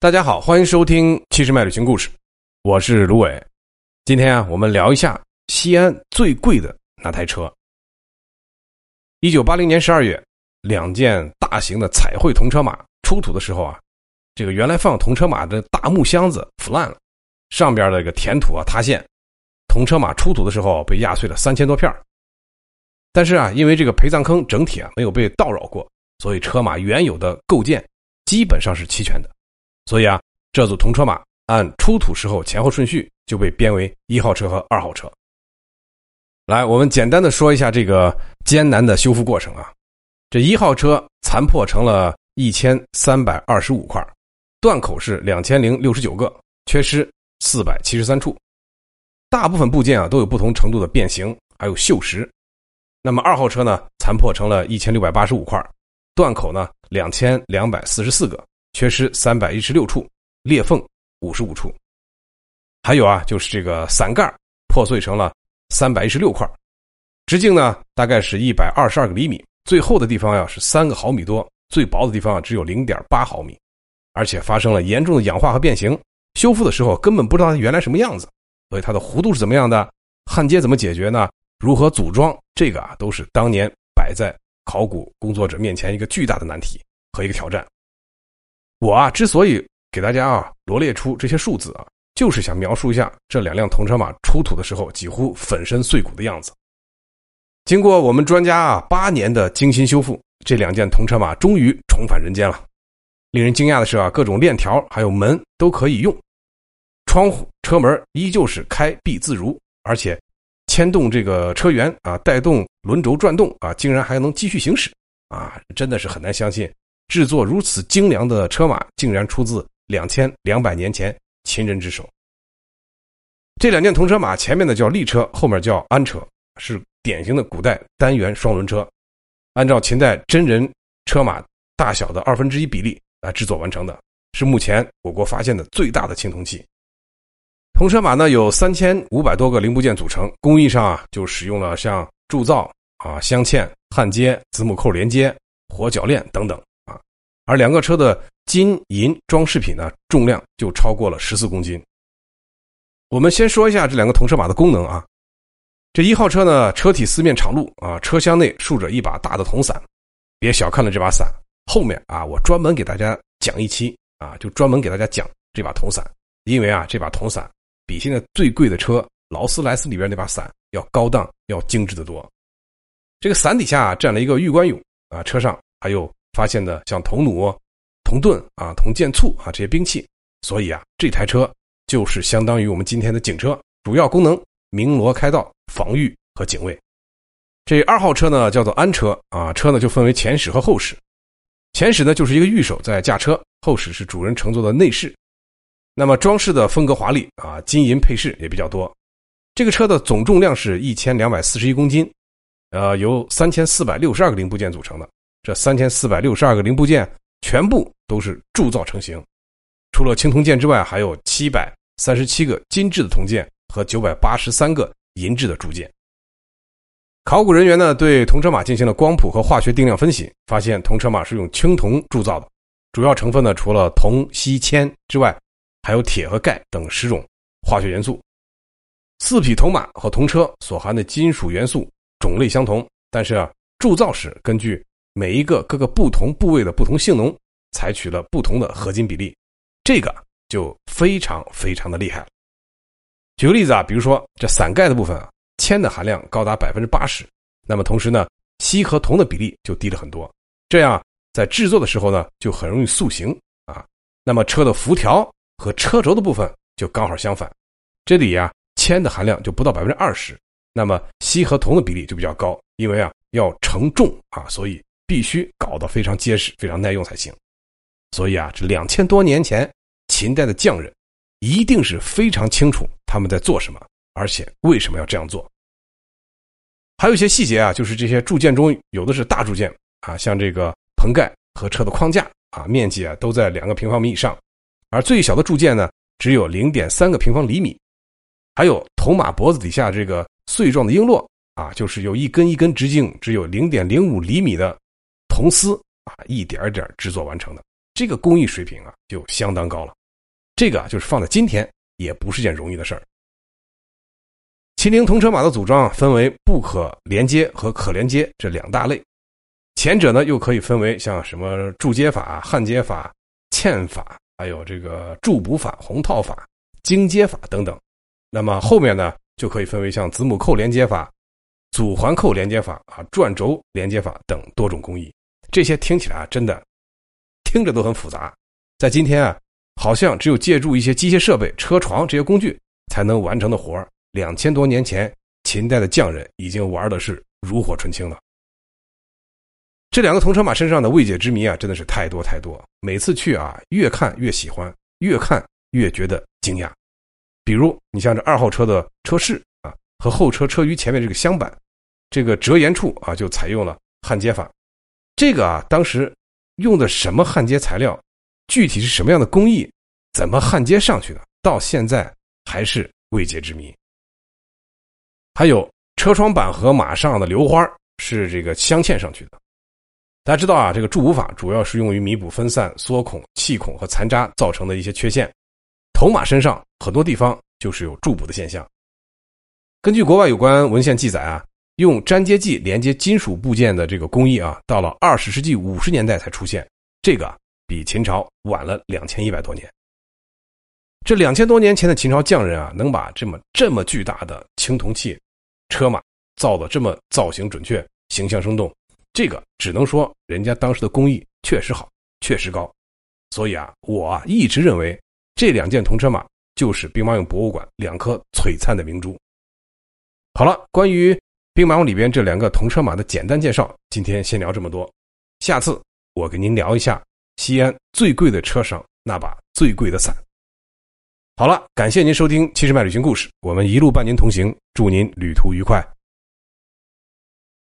大家好，欢迎收听《七十迈旅行故事》，我是卢伟。今天啊，我们聊一下西安最贵的那台车。一九八零年十二月，两件大型的彩绘铜车马出土的时候啊，这个原来放铜车马的大木箱子腐烂了，上边的这个填土啊塌陷，铜车马出土的时候被压碎了三千多片但是啊，因为这个陪葬坑整体啊没有被盗扰过，所以车马原有的构件基本上是齐全的。所以啊，这组铜车马按出土时候前后顺序就被编为一号车和二号车。来，我们简单的说一下这个艰难的修复过程啊。这一号车残破成了一千三百二十五块，断口是两千零六十九个，缺失四百七十三处，大部分部件啊都有不同程度的变形，还有锈蚀。那么二号车呢，残破成了一千六百八十五块，断口呢两千两百四十四个。缺失三百一十六处，裂缝五十五处，还有啊，就是这个伞盖破碎成了三百一十六块，直径呢大概是一百二十二个厘米，最厚的地方呀是三个毫米多，最薄的地方只有零点八毫米，而且发生了严重的氧化和变形，修复的时候根本不知道它原来什么样子，所以它的弧度是怎么样的，焊接怎么解决呢？如何组装？这个啊都是当年摆在考古工作者面前一个巨大的难题和一个挑战。我啊，之所以给大家啊罗列出这些数字啊，就是想描述一下这两辆铜车马出土的时候几乎粉身碎骨的样子。经过我们专家啊八年的精心修复，这两件铜车马终于重返人间了。令人惊讶的是啊，各种链条还有门都可以用，窗户、车门依旧是开闭自如，而且牵动这个车辕啊，带动轮轴转动啊，竟然还能继续行驶啊，真的是很难相信。制作如此精良的车马，竟然出自两千两百年前秦人之手。这两件铜车马，前面的叫立车，后面叫安车，是典型的古代单元双轮车，按照秦代真人车马大小的二分之一比例来制作完成的，是目前我国发现的最大的青铜器。铜车马呢，有三千五百多个零部件组成，工艺上啊，就使用了像铸造啊、镶嵌、焊接、子母扣连接、活铰链等等。而两个车的金银装饰品呢，重量就超过了十四公斤。我们先说一下这两个铜车马的功能啊。这一号车呢，车体四面敞露啊，车厢内竖着一把大的铜伞。别小看了这把伞，后面啊，我专门给大家讲一期啊，就专门给大家讲这把铜伞，因为啊，这把铜伞比现在最贵的车劳斯莱斯里边那把伞要高档、要精致的多。这个伞底下啊站了一个玉官俑啊，车上还有。发现的像铜弩、铜盾啊、铜剑簇啊这些兵器，所以啊，这台车就是相当于我们今天的警车，主要功能鸣锣开道、防御和警卫。这二号车呢叫做安车啊，车呢就分为前室和后室。前室呢就是一个御手在驾车，后室是主人乘坐的内饰。那么装饰的风格华丽啊，金银配饰也比较多。这个车的总重量是一千两百四十一公斤，呃，由三千四百六十二个零部件组成的。这三千四百六十二个零部件全部都是铸造成型，除了青铜件之外，还有七百三十七个金质的铜件和九百八十三个银质的铸件。考古人员呢对铜车马进行了光谱和化学定量分析，发现铜车马是用青铜铸造的，主要成分呢除了铜、锡、铅之外，还有铁和钙等十种化学元素。四匹铜马和铜车所含的金属元素种类相同，但是啊，铸造时根据每一个各个不同部位的不同性能，采取了不同的合金比例，这个就非常非常的厉害。举个例子啊，比如说这伞盖的部分啊，铅的含量高达百分之八十，那么同时呢，锡和铜的比例就低了很多，这样在制作的时候呢，就很容易塑形啊。那么车的辐条和车轴的部分就刚好相反，这里呀，铅的含量就不到百分之二十，那么锡和铜的比例就比较高，因为啊要承重啊，所以。必须搞得非常结实、非常耐用才行。所以啊，这两千多年前，秦代的匠人一定是非常清楚他们在做什么，而且为什么要这样做。还有一些细节啊，就是这些铸件中有的是大铸件啊，像这个棚盖和车的框架啊，面积啊都在两个平方米以上，而最小的铸件呢只有零点三个平方厘米。还有铜马脖子底下这个碎状的璎珞啊，就是有一根一根直径只有零点零五厘米的。铜丝啊，一点点制作完成的，这个工艺水平啊就相当高了。这个啊就是放在今天也不是件容易的事儿。秦陵铜车马的组装啊分为不可连接和可连接这两大类，前者呢又可以分为像什么铸接法、焊接法、嵌法，还有这个铸补法、红套法、精接法等等。那么后面呢就可以分为像子母扣连接法、组环扣连接法啊、转轴连接法等多种工艺。这些听起来啊真的听着都很复杂，在今天啊好像只有借助一些机械设备、车床这些工具才能完成的活儿。两千多年前，秦代的匠人已经玩的是炉火纯青了。这两个铜车马身上的未解之谜啊，真的是太多太多。每次去啊，越看越喜欢，越看越觉得惊讶。比如，你像这二号车的车饰啊，和后车车鱼前面这个箱板，这个折沿处啊，就采用了焊接法。这个啊，当时用的什么焊接材料，具体是什么样的工艺，怎么焊接上去的，到现在还是未解之谜。还有车窗板和马上的流花是这个镶嵌上去的。大家知道啊，这个铸补法主要是用于弥补分散、缩孔、气孔和残渣造成的一些缺陷。铜马身上很多地方就是有铸补的现象。根据国外有关文献记载啊，用粘接剂连接金属部件的这个工艺啊，到了二十世纪五十年代才出现。这个比秦朝晚了两千一百多年。这两千多年前的秦朝匠人啊，能把这么这么巨大的青铜器。车马造的这么造型准确、形象生动，这个只能说人家当时的工艺确实好、确实高。所以啊，我啊一直认为这两件铜车马就是兵马俑博物馆两颗璀璨的明珠。好了，关于兵马俑里边这两个铜车马的简单介绍，今天先聊这么多。下次我给您聊一下西安最贵的车上那把最贵的伞。好了，感谢您收听《七十迈旅行故事》，我们一路伴您同行，祝您旅途愉快。